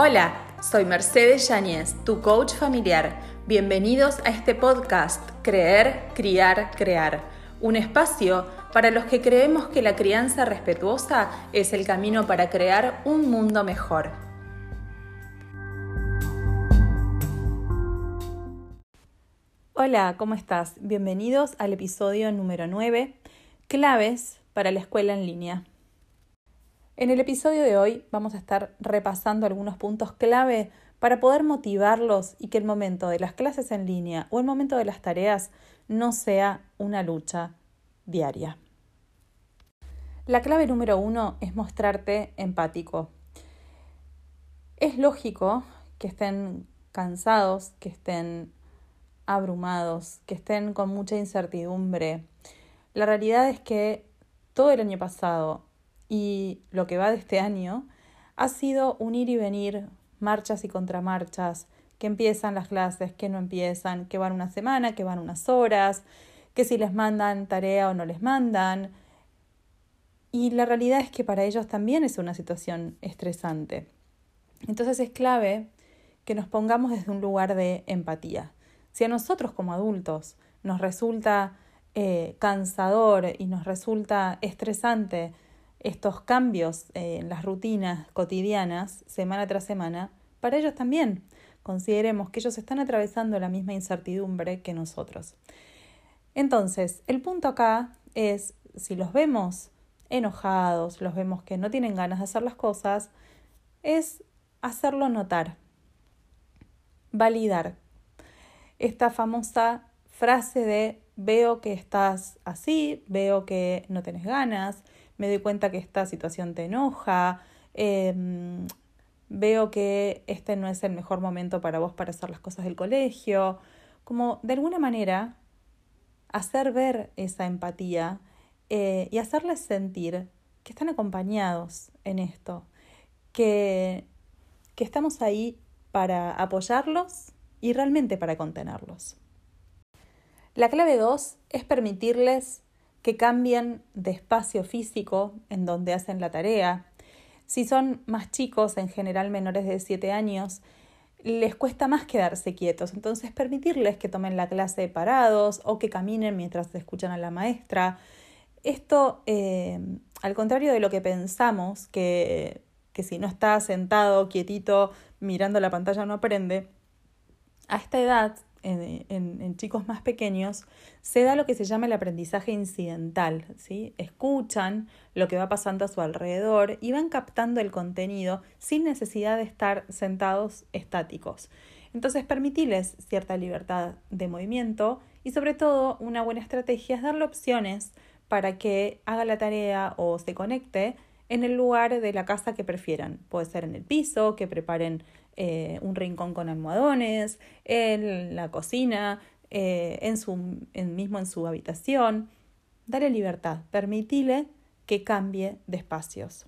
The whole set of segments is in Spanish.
Hola, soy Mercedes Yáñez, tu coach familiar. Bienvenidos a este podcast Creer, Criar, Crear, un espacio para los que creemos que la crianza respetuosa es el camino para crear un mundo mejor. Hola, ¿cómo estás? Bienvenidos al episodio número 9, Claves para la escuela en línea. En el episodio de hoy vamos a estar repasando algunos puntos clave para poder motivarlos y que el momento de las clases en línea o el momento de las tareas no sea una lucha diaria. La clave número uno es mostrarte empático. Es lógico que estén cansados, que estén abrumados, que estén con mucha incertidumbre. La realidad es que todo el año pasado y lo que va de este año ha sido un ir y venir, marchas y contramarchas, que empiezan las clases, que no empiezan, que van una semana, que van unas horas, que si les mandan tarea o no les mandan. Y la realidad es que para ellos también es una situación estresante. Entonces es clave que nos pongamos desde un lugar de empatía. Si a nosotros como adultos nos resulta eh, cansador y nos resulta estresante estos cambios en las rutinas cotidianas, semana tras semana, para ellos también. Consideremos que ellos están atravesando la misma incertidumbre que nosotros. Entonces, el punto acá es, si los vemos enojados, los vemos que no tienen ganas de hacer las cosas, es hacerlo notar, validar. Esta famosa frase de veo que estás así, veo que no tienes ganas, me doy cuenta que esta situación te enoja, em, veo que este no es el mejor momento para vos para hacer las cosas del colegio, como de alguna manera hacer ver esa empatía eh, y hacerles sentir que están acompañados en esto, que, que estamos ahí para apoyarlos y realmente para contenerlos. La clave 2 es permitirles que cambien de espacio físico en donde hacen la tarea. Si son más chicos, en general menores de 7 años, les cuesta más quedarse quietos, entonces permitirles que tomen la clase parados o que caminen mientras escuchan a la maestra. Esto, eh, al contrario de lo que pensamos, que, que si no está sentado, quietito, mirando la pantalla no aprende, a esta edad en, chicos más pequeños, se da lo que se llama el aprendizaje incidental. ¿sí? Escuchan lo que va pasando a su alrededor y van captando el contenido sin necesidad de estar sentados estáticos. Entonces, permitirles cierta libertad de movimiento y sobre todo una buena estrategia es darle opciones para que haga la tarea o se conecte en el lugar de la casa que prefieran. Puede ser en el piso, que preparen eh, un rincón con almohadones, en la cocina, eh, en su, mismo en su habitación. Dale libertad, permitile que cambie de espacios.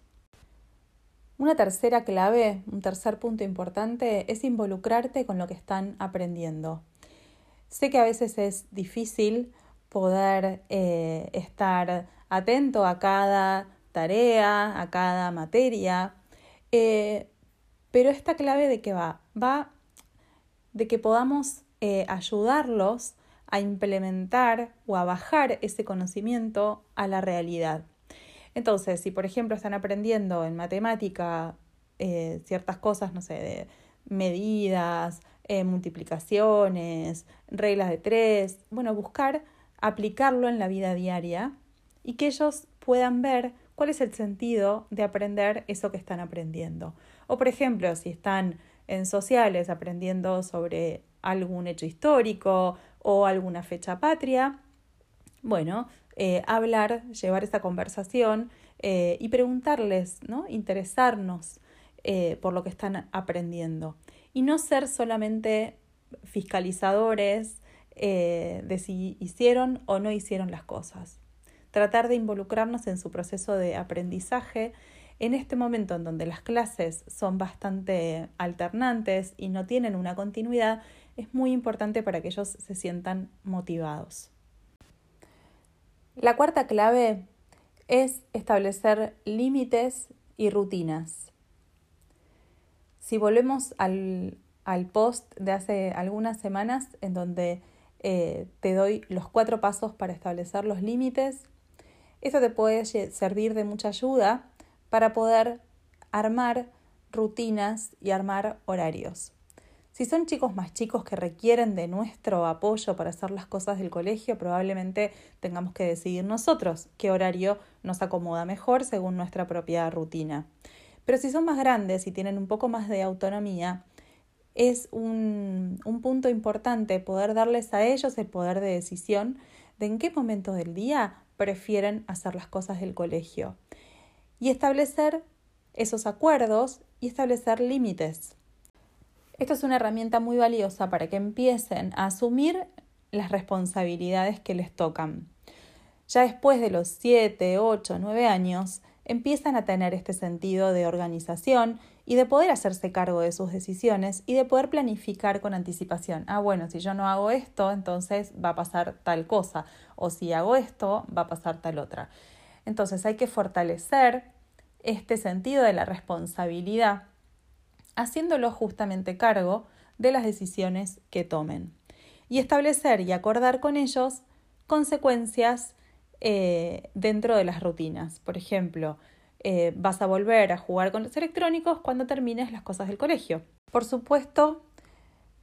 Una tercera clave, un tercer punto importante es involucrarte con lo que están aprendiendo. Sé que a veces es difícil poder eh, estar atento a cada tarea, a cada materia. Eh, pero esta clave de qué va? Va de que podamos eh, ayudarlos a implementar o a bajar ese conocimiento a la realidad. Entonces, si por ejemplo están aprendiendo en matemática eh, ciertas cosas, no sé, de medidas, multiplicaciones, reglas de tres, bueno, buscar aplicarlo en la vida diaria y que ellos puedan ver cuál es el sentido de aprender eso que están aprendiendo. O por ejemplo, si están en sociales aprendiendo sobre algún hecho histórico o alguna fecha patria, bueno, eh, hablar, llevar esa conversación eh, y preguntarles, ¿no? Interesarnos eh, por lo que están aprendiendo. Y no ser solamente fiscalizadores de si hicieron o no hicieron las cosas tratar de involucrarnos en su proceso de aprendizaje en este momento en donde las clases son bastante alternantes y no tienen una continuidad, es muy importante para que ellos se sientan motivados. La cuarta clave es establecer límites y rutinas. Si volvemos al, al post de hace algunas semanas en donde eh, te doy los cuatro pasos para establecer los límites, eso te puede servir de mucha ayuda para poder armar rutinas y armar horarios. Si son chicos más chicos que requieren de nuestro apoyo para hacer las cosas del colegio, probablemente tengamos que decidir nosotros qué horario nos acomoda mejor según nuestra propia rutina. Pero si son más grandes y tienen un poco más de autonomía, es un, un punto importante poder darles a ellos el poder de decisión de en qué momento del día prefieren hacer las cosas del colegio y establecer esos acuerdos y establecer límites. Esto es una herramienta muy valiosa para que empiecen a asumir las responsabilidades que les tocan. Ya después de los 7, 8, 9 años, empiezan a tener este sentido de organización y de poder hacerse cargo de sus decisiones y de poder planificar con anticipación. Ah, bueno, si yo no hago esto, entonces va a pasar tal cosa, o si hago esto, va a pasar tal otra. Entonces hay que fortalecer este sentido de la responsabilidad haciéndolo justamente cargo de las decisiones que tomen y establecer y acordar con ellos consecuencias eh, dentro de las rutinas. Por ejemplo, eh, vas a volver a jugar con los electrónicos cuando termines las cosas del colegio. Por supuesto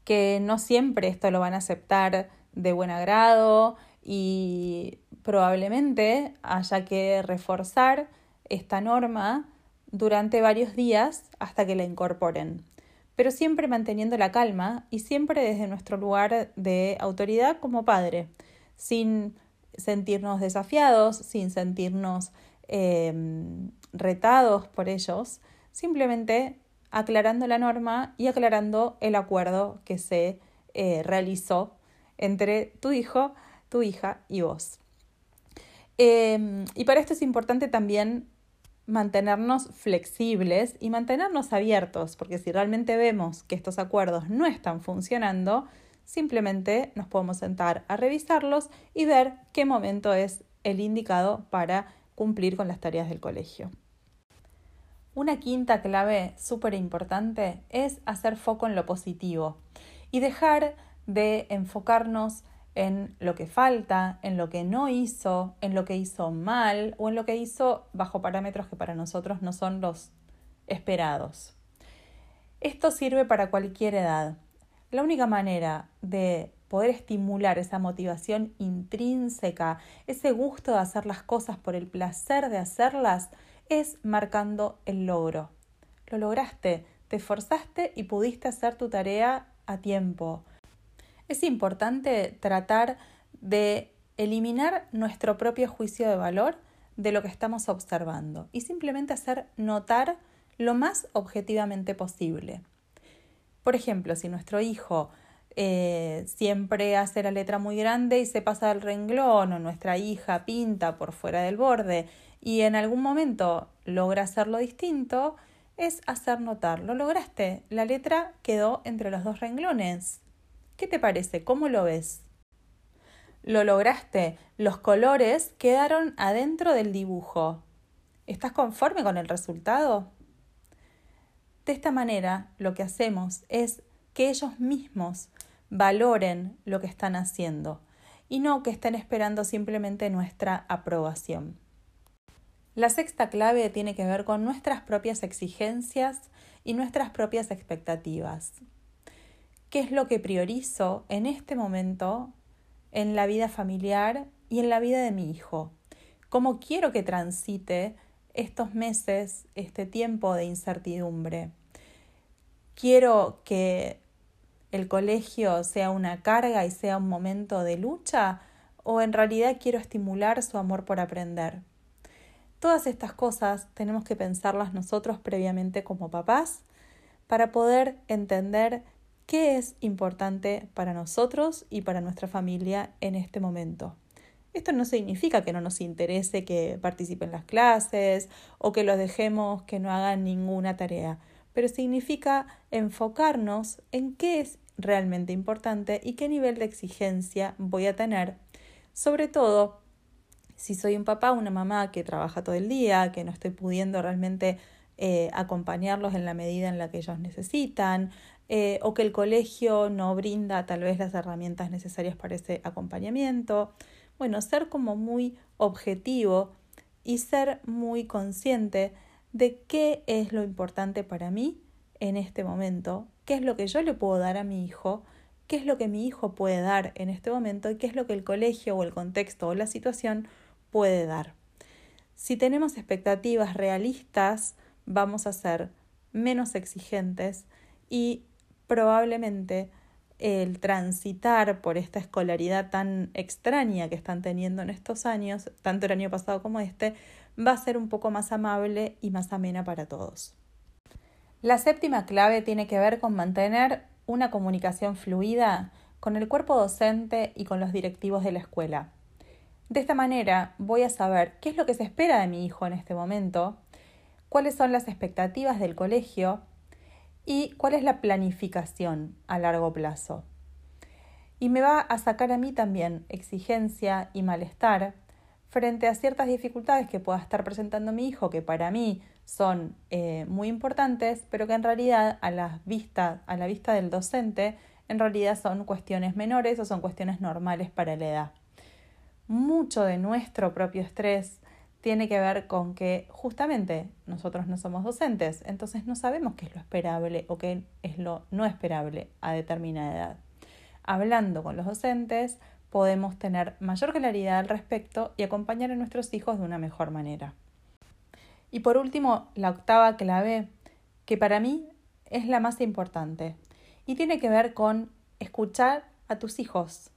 que no siempre esto lo van a aceptar de buen agrado y probablemente haya que reforzar esta norma durante varios días hasta que la incorporen, pero siempre manteniendo la calma y siempre desde nuestro lugar de autoridad como padre, sin sentirnos desafiados, sin sentirnos em, retados por ellos, simplemente aclarando la norma y aclarando el acuerdo que se eh, realizó entre tu hijo, tu hija y vos. Em, y para esto es importante también mantenernos flexibles y mantenernos abiertos, porque si realmente vemos que estos acuerdos no están funcionando, simplemente nos podemos sentar a revisarlos y ver qué momento es el indicado para cumplir con las tareas del colegio. Una quinta clave súper importante es hacer foco en lo positivo y dejar de enfocarnos en lo que falta, en lo que no hizo, en lo que hizo mal o en lo que hizo bajo parámetros que para nosotros no son los esperados. Esto sirve para cualquier edad. La única manera de poder estimular esa motivación intrínseca, ese gusto de hacer las cosas por el placer de hacerlas, es marcando el logro. Lo lograste, te esforzaste y pudiste hacer tu tarea a tiempo es importante tratar de eliminar nuestro propio juicio de valor de lo que estamos observando y simplemente hacer notar lo más objetivamente posible. Por ejemplo, si nuestro hijo eh, siempre hace la letra muy grande y se pasa del renglón o nuestra hija pinta por fuera del borde y en algún momento logra hacerlo distinto, es hacer notar, lo lograste, la letra quedó entre los dos renglones. ¿Qué te parece? ¿Cómo lo ves? Lo lograste. Los colores quedaron adentro del dibujo. ¿Estás conforme con el resultado? De esta manera, lo que hacemos es que ellos mismos valoren lo que están haciendo y no que estén esperando simplemente nuestra aprobación. La sexta clave tiene que ver con nuestras propias exigencias y nuestras propias expectativas qué es lo que priorizo en este momento en la vida familiar y en la vida de mi hijo. Cómo quiero que transite estos meses, este tiempo de incertidumbre. Quiero que el colegio sea una carga y sea un momento de lucha o en realidad quiero estimular su amor por aprender. Todas estas cosas tenemos que pensarlas nosotros previamente como papás para poder entender qué es importante para nosotros y para nuestra familia en este momento. Esto no significa que no nos interese que participen en las clases o que los dejemos que no hagan ninguna tarea, pero significa enfocarnos en qué es realmente importante y qué nivel de exigencia voy a tener, sobre todo si soy un papá o una mamá que trabaja todo el día, que no estoy pudiendo realmente eh, acompañarlos en la medida en la que ellos necesitan, eh, o que el colegio no brinda tal vez las herramientas necesarias para ese acompañamiento. Bueno, ser como muy objetivo y ser muy consciente de qué es lo importante para mí en este momento, qué es lo que yo le puedo dar a mi hijo, qué es lo que mi hijo puede dar en este momento y qué es lo que el colegio o el contexto o la situación puede dar. Si tenemos expectativas realistas, vamos a ser menos exigentes y probablemente el transitar por esta escolaridad tan extraña que están teniendo en estos años, tanto el año pasado como este, va a ser un poco más amable y más amena para todos. La séptima clave tiene que ver con mantener una comunicación fluida con el cuerpo docente y con los directivos de la escuela. De esta manera voy a saber qué es lo que se espera de mi hijo en este momento, cuáles son las expectativas del colegio y cuál es la planificación a largo plazo. Y me va a sacar a mí también exigencia y malestar frente a ciertas dificultades que pueda estar presentando mi hijo, que para mí son eh, muy importantes, pero que en realidad a la, vista, a la vista del docente, en realidad son cuestiones menores o son cuestiones normales para la edad mucho de nuestro propio estrés tiene que ver con que justamente nosotros no somos docentes, entonces no sabemos qué es lo esperable o qué es lo no esperable a determinada edad. Hablando con los docentes podemos tener mayor claridad al respecto y acompañar a nuestros hijos de una mejor manera. Y por último, la octava clave, que para mí es la más importante, y tiene que ver con escuchar a tus hijos,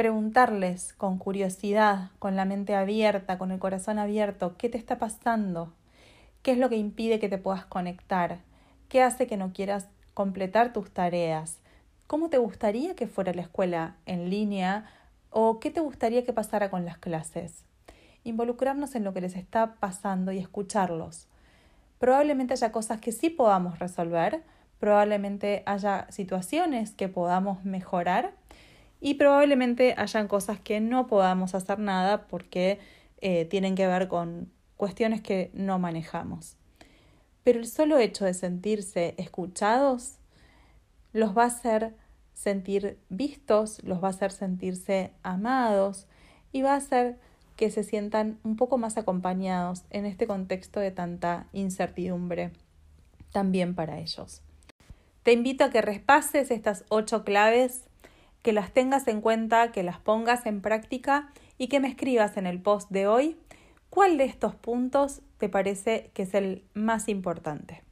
preguntarles con curiosidad, con la mente abierta, con el corazón abierto, qué te está pasando, qué es lo que impide que te puedas conectar, qué hace que no quieras completar tus tareas, cómo te gustaría que fuera la escuela en línea o qué te gustaría que pasara con las clases. Involucrarnos en lo que les está pasando y escucharlos. Probablemente haya cosas que sí podamos resolver, probablemente haya situaciones que podamos mejorar y probablemente hayan cosas que no podamos hacer nada porque eh, tienen que ver con cuestiones que no manejamos. Pero el solo hecho de sentirse escuchados los va a hacer sentir vistos, los va a hacer sentirse amados y va a hacer que se sientan un poco más acompañados en este contexto de tanta incertidumbre también para ellos. Te invito a que repases estas ocho claves que las tengas en cuenta, que las pongas en práctica y que me escribas en el post de hoy cuál de estos puntos te parece que es el más importante.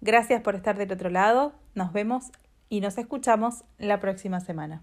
Gracias por estar del otro lado, nos vemos y nos escuchamos la próxima semana.